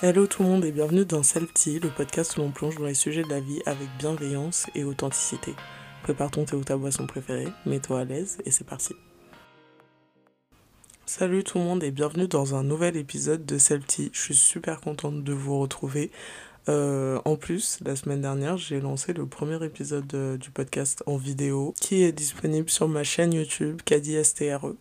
Hello tout le monde et bienvenue dans Celti, le podcast où l'on plonge dans les sujets de la vie avec bienveillance et authenticité. Prépare ton thé ou ta boisson préférée, mets-toi à l'aise et c'est parti. Salut tout le monde et bienvenue dans un nouvel épisode de Celti. Je suis super contente de vous retrouver. Euh, en plus, la semaine dernière, j'ai lancé le premier épisode euh, du podcast en vidéo qui est disponible sur ma chaîne YouTube Kadi STRE.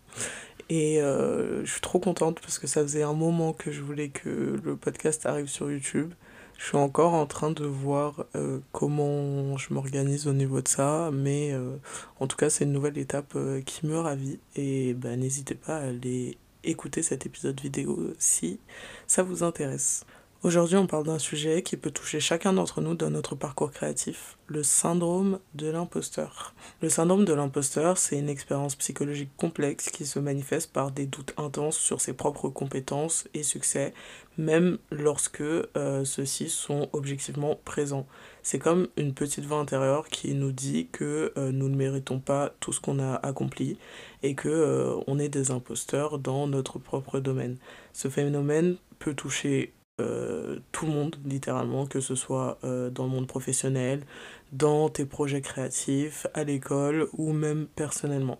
Et euh, je suis trop contente parce que ça faisait un moment que je voulais que le podcast arrive sur YouTube. Je suis encore en train de voir euh, comment je m'organise au niveau de ça, mais euh, en tout cas c'est une nouvelle étape qui me ravit et ben, n'hésitez pas à aller écouter cet épisode vidéo si ça vous intéresse. Aujourd'hui, on parle d'un sujet qui peut toucher chacun d'entre nous dans notre parcours créatif, le syndrome de l'imposteur. Le syndrome de l'imposteur, c'est une expérience psychologique complexe qui se manifeste par des doutes intenses sur ses propres compétences et succès, même lorsque euh, ceux-ci sont objectivement présents. C'est comme une petite voix intérieure qui nous dit que euh, nous ne méritons pas tout ce qu'on a accompli et que euh, on est des imposteurs dans notre propre domaine. Ce phénomène peut toucher euh, tout le monde, littéralement, que ce soit euh, dans le monde professionnel, dans tes projets créatifs, à l'école ou même personnellement.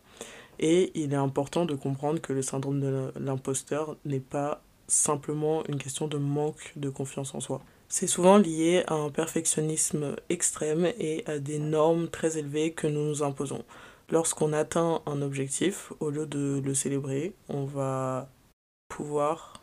Et il est important de comprendre que le syndrome de l'imposteur n'est pas simplement une question de manque de confiance en soi. C'est souvent lié à un perfectionnisme extrême et à des normes très élevées que nous nous imposons. Lorsqu'on atteint un objectif, au lieu de le célébrer, on va pouvoir,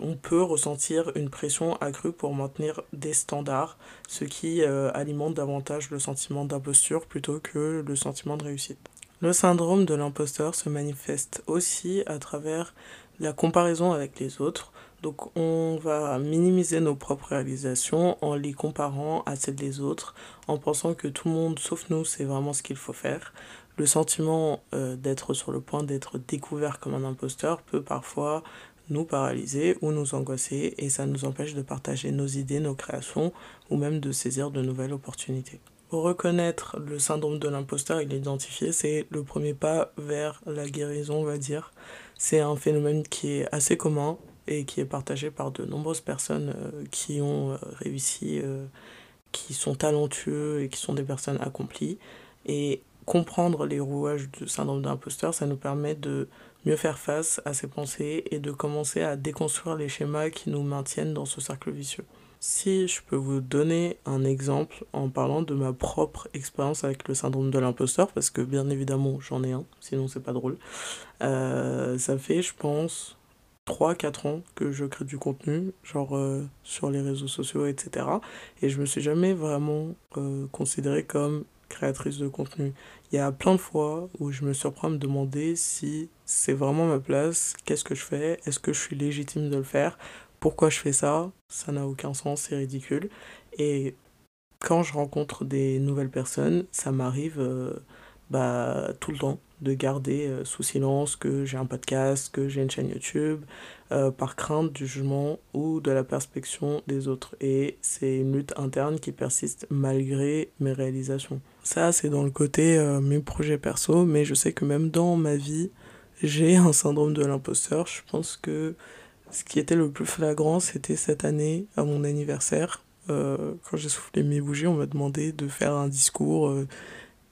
on peut ressentir une pression accrue pour maintenir des standards, ce qui euh, alimente davantage le sentiment d'imposture plutôt que le sentiment de réussite. Le syndrome de l'imposteur se manifeste aussi à travers la comparaison avec les autres. Donc on va minimiser nos propres réalisations en les comparant à celles des autres, en pensant que tout le monde, sauf nous, c'est vraiment ce qu'il faut faire. Le sentiment euh, d'être sur le point d'être découvert comme un imposteur peut parfois nous paralyser ou nous angoisser et ça nous empêche de partager nos idées, nos créations ou même de saisir de nouvelles opportunités. Reconnaître le syndrome de l'imposteur et l'identifier, c'est le premier pas vers la guérison, on va dire. C'est un phénomène qui est assez commun et qui est partagé par de nombreuses personnes euh, qui ont euh, réussi, qui sont talentueux et qui sont des personnes accomplies. Et comprendre les rouages du syndrome d'imposteur, ça nous permet de mieux faire face à ces pensées et de commencer à déconstruire les schémas qui nous maintiennent dans ce cercle vicieux. Si je peux vous donner un exemple en parlant de ma propre expérience avec le syndrome de l'imposteur, parce que bien évidemment j'en ai un, sinon c'est pas drôle. Euh, ça fait, je pense, 3-4 ans que je crée du contenu, genre euh, sur les réseaux sociaux, etc. Et je me suis jamais vraiment euh, considérée comme créatrice de contenu. Il y a plein de fois où je me surprends à me demander si c'est vraiment ma place, qu'est-ce que je fais, est-ce que je suis légitime de le faire, pourquoi je fais ça, ça n'a aucun sens, c'est ridicule. Et quand je rencontre des nouvelles personnes, ça m'arrive euh, bah, tout le temps de garder euh, sous silence que j'ai un podcast, que j'ai une chaîne YouTube, euh, par crainte du jugement ou de la perspection des autres. Et c'est une lutte interne qui persiste malgré mes réalisations. Ça, c'est dans le côté euh, mes projets perso, mais je sais que même dans ma vie, j'ai un syndrome de l'imposteur. Je pense que ce qui était le plus flagrant, c'était cette année, à mon anniversaire. quand j'ai soufflé mes bougies, on m'a demandé de faire un discours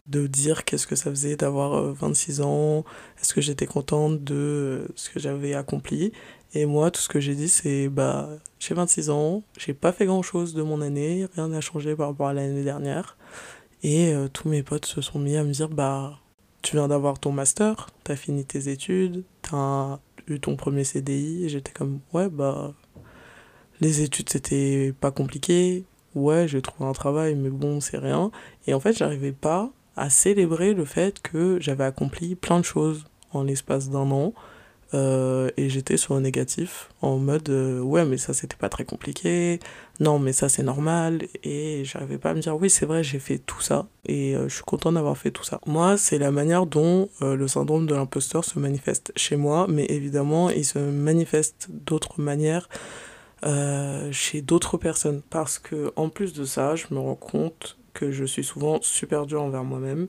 de dire qu'est-ce que ça faisait d'avoir 26 euh, ans, est-ce que j'étais contente de euh, ce que j'avais accompli. Et moi, tout ce que j'ai dit, c'est bah, j'ai 26 ans, j'ai pas fait grand chose de mon année, rien n'a changé par rapport à l'année dernière. Et euh, tous mes potes se sont mis à me dire bah, tu viens d'avoir ton master, t'as fini tes études, t'as eu ton premier CDI. Et j'étais comme ouais, bah, les études c'était pas compliqué. Ouais, j'ai trouvé un travail, mais bon, c'est rien. Et en fait, j'arrivais pas à célébrer le fait que j'avais accompli plein de choses en l'espace d'un an. Euh, et j'étais sur un négatif en mode euh, ouais mais ça c'était pas très compliqué. Non mais ça c'est normal. Et j'arrivais pas à me dire oui c'est vrai j'ai fait tout ça. Et euh, je suis content d'avoir fait tout ça. Moi c'est la manière dont le syndrome de l'imposteur se manifeste chez moi. Mais évidemment il se manifeste d'autres manières chez d'autres personnes. Parce que en plus de ça je me rends compte que je suis souvent super dur envers moi-même.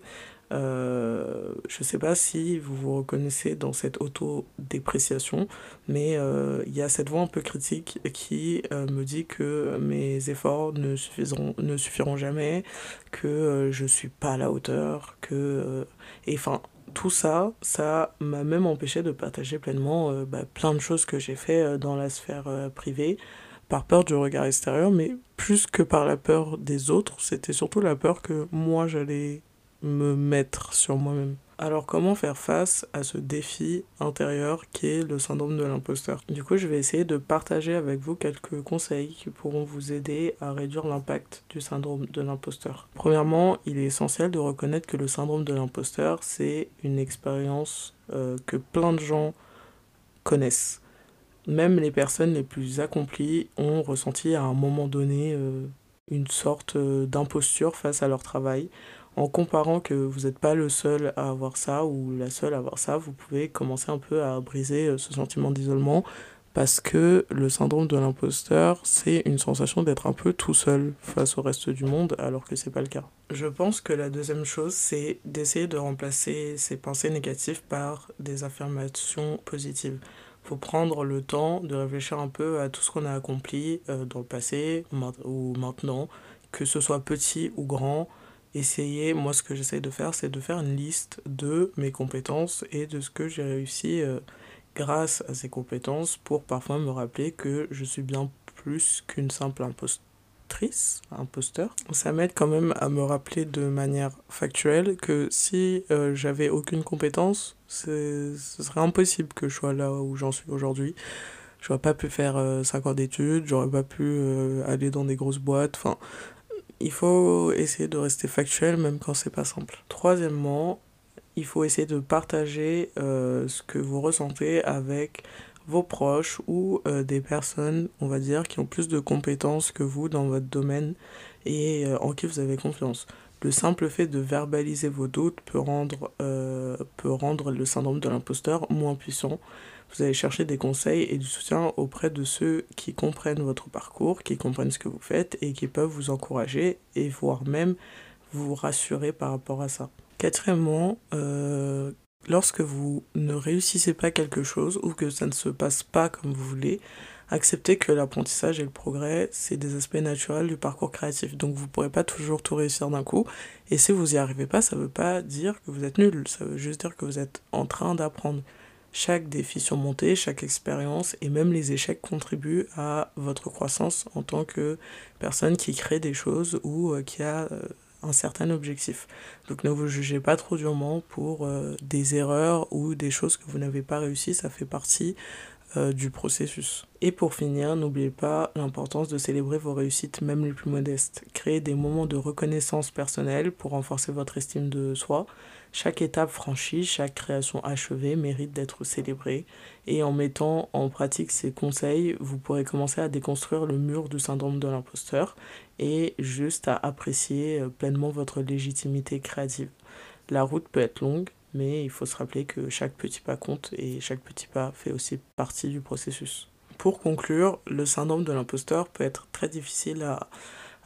Euh, je ne sais pas si vous vous reconnaissez dans cette auto-dépréciation, mais euh, il y a cette voix un peu critique qui euh, me dit que mes efforts ne, suffiront, jamais, que je ne suis pas à la hauteur, que... et enfin, tout ça, ça m'a même empêché de partager pleinement bah, plein de choses que j'ai fait dans la sphère privée par peur du regard extérieur, mais plus que par la peur des autres, c'était surtout la peur que moi j'allais me mettre sur moi-même. Alors comment faire face à ce défi intérieur qui est le syndrome de l'imposteur? Du coup, je vais essayer de partager avec vous quelques conseils qui pourront vous aider à réduire l'impact du syndrome de l'imposteur. Premièrement, il est essentiel de reconnaître que le syndrome de l'imposteur, c'est une expérience euh, que plein de gens connaissent. Même les personnes les plus accomplies ont ressenti à un moment donné euh, une sorte euh, d'imposture face à leur travail en comparant que vous n'êtes pas le seul à avoir ça ou la seule à avoir ça, vous pouvez commencer un peu à briser euh, ce sentiment d'isolement parce que le syndrome de l'imposteur, c'est une sensation d'être un peu tout seul face au reste du monde alors que c'est pas le cas. Je pense que la deuxième chose, c'est d'essayer de remplacer ces pensées négatives par des affirmations positives. Faut prendre le temps de réfléchir un peu à tout ce qu'on a accompli euh, dans le passé ou maintenant, que ce soit petit ou grand, essayer, moi ce que j'essaie de faire, c'est de faire une liste de mes compétences et de ce que j'ai réussi euh, grâce à ces compétences pour parfois me rappeler que je suis bien plus qu'une simple impostrice, imposteur. Ça m'aide quand même à me rappeler de manière factuelle que si euh, j'avais aucune compétence, ce serait impossible que je sois là où j'en suis aujourd'hui. J'aurais pas pu faire 5 euh, ans d'études, j'aurais pas pu aller dans des grosses boîtes, enfin il faut essayer de rester factuel même quand c'est pas simple. Troisièmement, il faut essayer de partager euh, ce que vous ressentez avec vos proches ou euh, des personnes, on va dire, qui ont plus de compétences que vous dans votre domaine et euh, en qui vous avez confiance. Le simple fait de verbaliser vos doutes peut rendre, peut rendre le syndrome de l'imposteur moins puissant vous allez chercher des conseils et du soutien auprès de ceux qui comprennent votre parcours, qui comprennent ce que vous faites et qui peuvent vous encourager et voire même vous rassurer par rapport à ça. Quatrièmement, euh, lorsque vous ne réussissez pas quelque chose ou que ça ne se passe pas comme vous voulez, acceptez que l'apprentissage et le progrès, c'est des aspects naturels du parcours créatif. Donc vous ne pourrez pas toujours tout réussir d'un coup. Et si vous n'y arrivez pas, ça ne veut pas dire que vous êtes nul. Ça veut juste dire que vous êtes en train d'apprendre. Chaque défi surmonté, chaque expérience et même les échecs contribuent à votre croissance en tant que personne qui crée des choses ou euh, qui a euh, un certain objectif. Donc ne vous jugez pas trop durement pour euh, des erreurs ou des choses que vous n'avez pas réussi, ça fait partie du processus. Et pour finir, n'oubliez pas l'importance de célébrer vos réussites, même les plus modestes. Créez des moments de reconnaissance personnelle pour renforcer votre estime de soi chaque étape franchie, chaque création achevée mérite d'être célébrée et en mettant en pratique ces conseils, vous pourrez commencer à déconstruire le mur du syndrome de l'imposteur et juste à apprécier euh, pleinement votre légitimité créative. La route peut être longue, mais il faut se rappeler que chaque petit pas compte et chaque petit pas fait aussi partie du processus. Pour conclure, le syndrome de l'imposteur peut être très difficile à,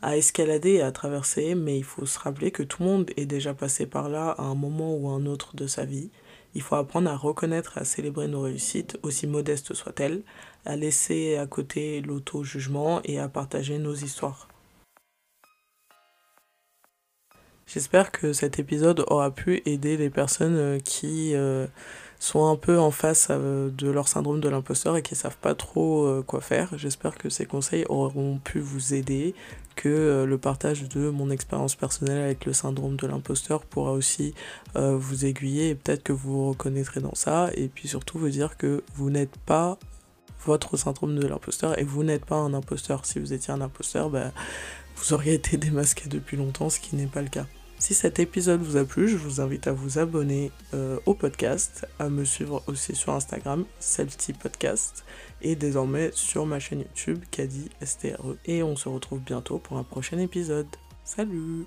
à escalader et à traverser, mais il faut se rappeler que tout le monde est déjà passé par là à un moment ou un autre de sa vie. Il faut apprendre à reconnaître et à célébrer nos réussites, aussi modestes soient-elles, à laisser à côté l'auto-jugement et à partager nos histoires. J'espère que cet épisode aura pu aider les personnes euh, qui euh, sont un peu en face euh, de leur syndrome de l'imposteur et qui savent pas trop quoi faire. J'espère que ces conseils auront pu vous aider, que euh, le partage de mon expérience personnelle avec le syndrome de l'imposteur pourra aussi euh, vous aiguiller et peut-être que vous vous reconnaîtrez dans ça et puis surtout vous dire que vous n'êtes pas votre syndrome de l'imposteur et vous n'êtes pas un imposteur. Si vous étiez un imposteur, ben, vous auriez été démasqué depuis longtemps, ce qui n'est pas le cas. Si cet épisode vous a plu, je vous invite à vous abonner euh, au podcast, à me suivre aussi sur Instagram, Celti Podcast, et désormais sur ma chaîne YouTube, Kadi STRE. Et on se retrouve bientôt pour un prochain épisode. Salut